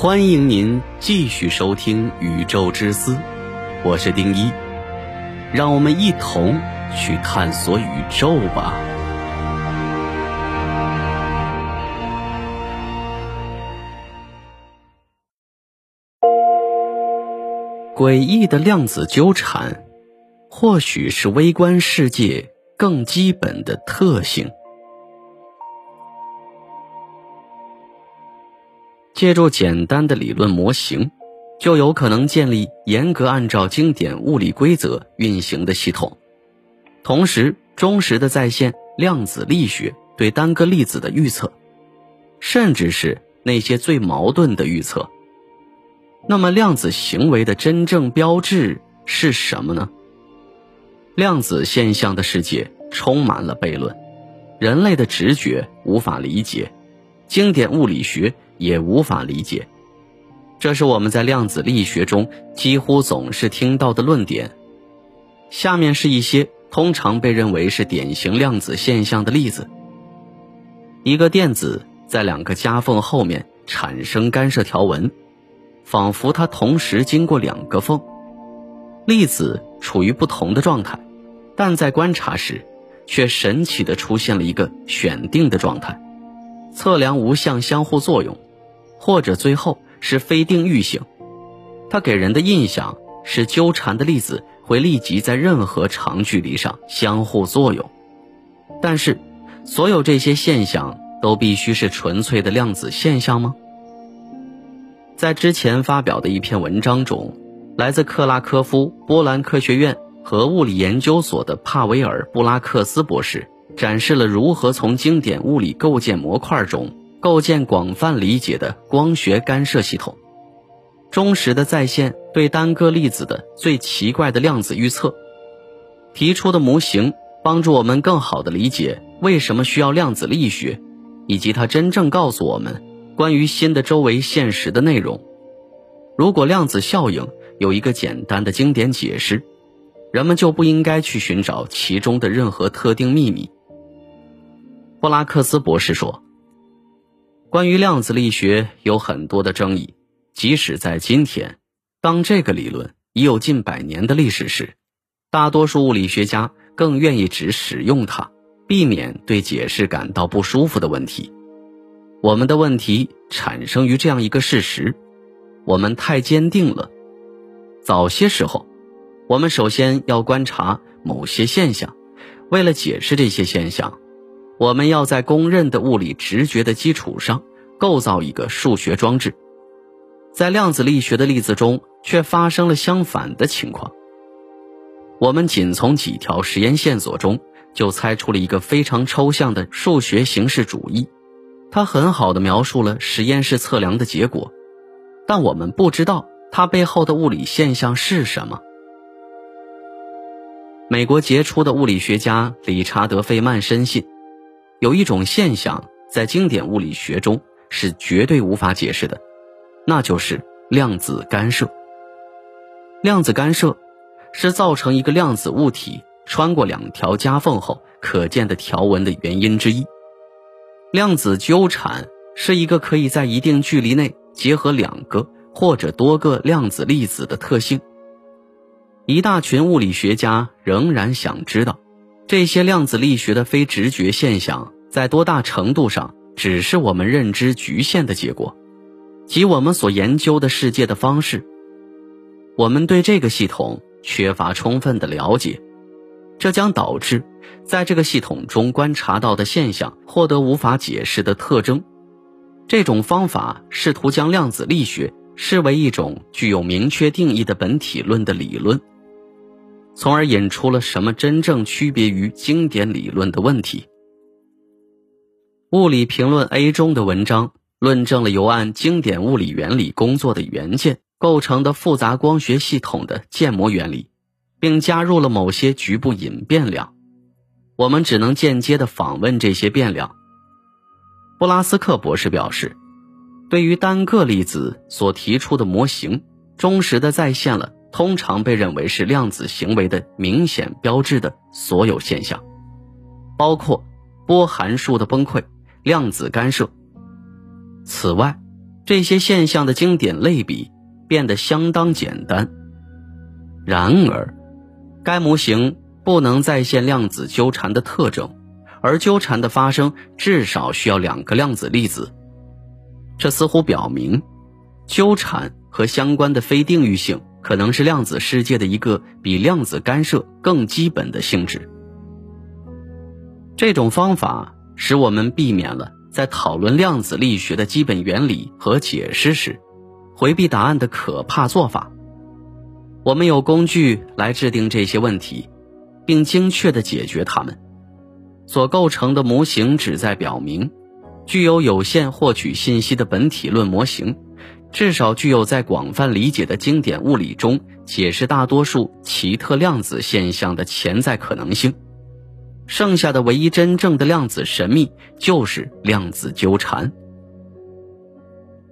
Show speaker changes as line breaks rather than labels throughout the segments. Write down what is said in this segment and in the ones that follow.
欢迎您继续收听《宇宙之思》，我是丁一，让我们一同去探索宇宙吧。诡异的量子纠缠，或许是微观世界更基本的特性。借助简单的理论模型，就有可能建立严格按照经典物理规则运行的系统，同时忠实的再现量子力学对单个粒子的预测，甚至是那些最矛盾的预测。那么，量子行为的真正标志是什么呢？量子现象的世界充满了悖论，人类的直觉无法理解，经典物理学。也无法理解，这是我们在量子力学中几乎总是听到的论点。下面是一些通常被认为是典型量子现象的例子：一个电子在两个夹缝后面产生干涉条纹，仿佛它同时经过两个缝；粒子处于不同的状态，但在观察时，却神奇地出现了一个选定的状态，测量无相相互作用。或者最后是非定域性，它给人的印象是纠缠的粒子会立即在任何长距离上相互作用。但是，所有这些现象都必须是纯粹的量子现象吗？在之前发表的一篇文章中，来自克拉科夫波兰科学院和物理研究所的帕维尔·布拉克斯博士展示了如何从经典物理构建模块中。构建广泛理解的光学干涉系统，忠实的再现对单个粒子的最奇怪的量子预测，提出的模型帮助我们更好的理解为什么需要量子力学，以及它真正告诉我们关于新的周围现实的内容。如果量子效应有一个简单的经典解释，人们就不应该去寻找其中的任何特定秘密。布拉克斯博士说。关于量子力学有很多的争议，即使在今天，当这个理论已有近百年的历史时，大多数物理学家更愿意只使用它，避免对解释感到不舒服的问题。我们的问题产生于这样一个事实：我们太坚定了。早些时候，我们首先要观察某些现象，为了解释这些现象。我们要在公认的物理直觉的基础上构造一个数学装置，在量子力学的例子中却发生了相反的情况。我们仅从几条实验线索中就猜出了一个非常抽象的数学形式主义，它很好的描述了实验室测量的结果，但我们不知道它背后的物理现象是什么。美国杰出的物理学家理查德·费曼深信。有一种现象在经典物理学中是绝对无法解释的，那就是量子干涉。量子干涉是造成一个量子物体穿过两条夹缝后可见的条纹的原因之一。量子纠缠是一个可以在一定距离内结合两个或者多个量子粒子的特性。一大群物理学家仍然想知道。这些量子力学的非直觉现象，在多大程度上只是我们认知局限的结果，即我们所研究的世界的方式。我们对这个系统缺乏充分的了解，这将导致在这个系统中观察到的现象获得无法解释的特征。这种方法试图将量子力学视为一种具有明确定义的本体论的理论。从而引出了什么真正区别于经典理论的问题。物理评论 A 中的文章论证了由按经典物理原理工作的元件构成的复杂光学系统的建模原理，并加入了某些局部隐变量。我们只能间接的访问这些变量。布拉斯克博士表示，对于单个粒子所提出的模型，忠实的再现了。通常被认为是量子行为的明显标志的所有现象，包括波函数的崩溃、量子干涉。此外，这些现象的经典类比变得相当简单。然而，该模型不能再现量子纠缠的特征，而纠缠的发生至少需要两个量子粒子。这似乎表明，纠缠和相关的非定域性可能是量子世界的一个比量子干涉更基本的性质。这种方法使我们避免了在讨论量子力学的基本原理和解释时，回避答案的可怕做法。我们有工具来制定这些问题，并精确地解决它们。所构成的模型旨在表明，具有有限获取信息的本体论模型，至少具有在广泛理解的经典物理中解释大多数奇特量子现象的潜在可能性。剩下的唯一真正的量子神秘就是量子纠缠。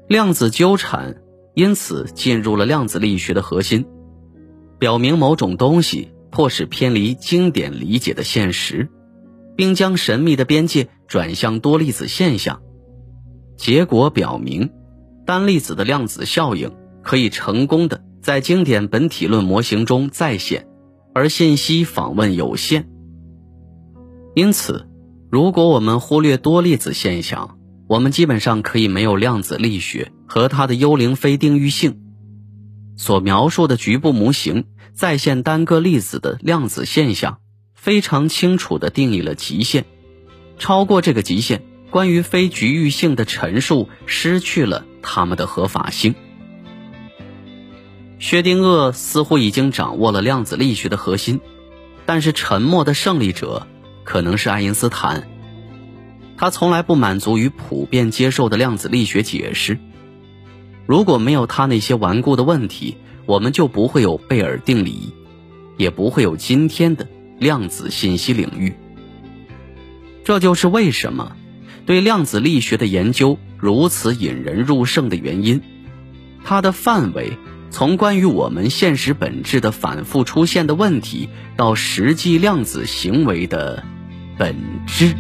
量子纠缠因此进入了量子力学的核心。表明某种东西迫使偏离经典理解的现实，并将神秘的边界转向多粒子现象。结果表明，单粒子的量子效应可以成功的在经典本体论模型中再现，而信息访问有限。因此，如果我们忽略多粒子现象，我们基本上可以没有量子力学和它的幽灵非定域性。所描述的局部模型再现单个粒子的量子现象，非常清楚地定义了极限。超过这个极限，关于非局域性的陈述失去了他们的合法性。薛定谔似乎已经掌握了量子力学的核心，但是沉默的胜利者可能是爱因斯坦。他从来不满足于普遍接受的量子力学解释。如果没有他那些顽固的问题，我们就不会有贝尔定理，也不会有今天的量子信息领域。这就是为什么对量子力学的研究如此引人入胜的原因。它的范围从关于我们现实本质的反复出现的问题，到实际量子行为的本质。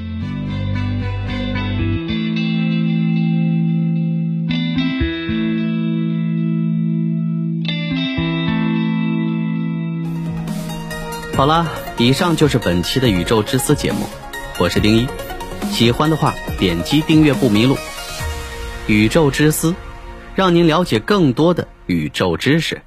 好了，以上就是本期的宇宙之思节目，我是丁一，喜欢的话点击订阅不迷路。宇宙之思，让您了解更多的宇宙知识。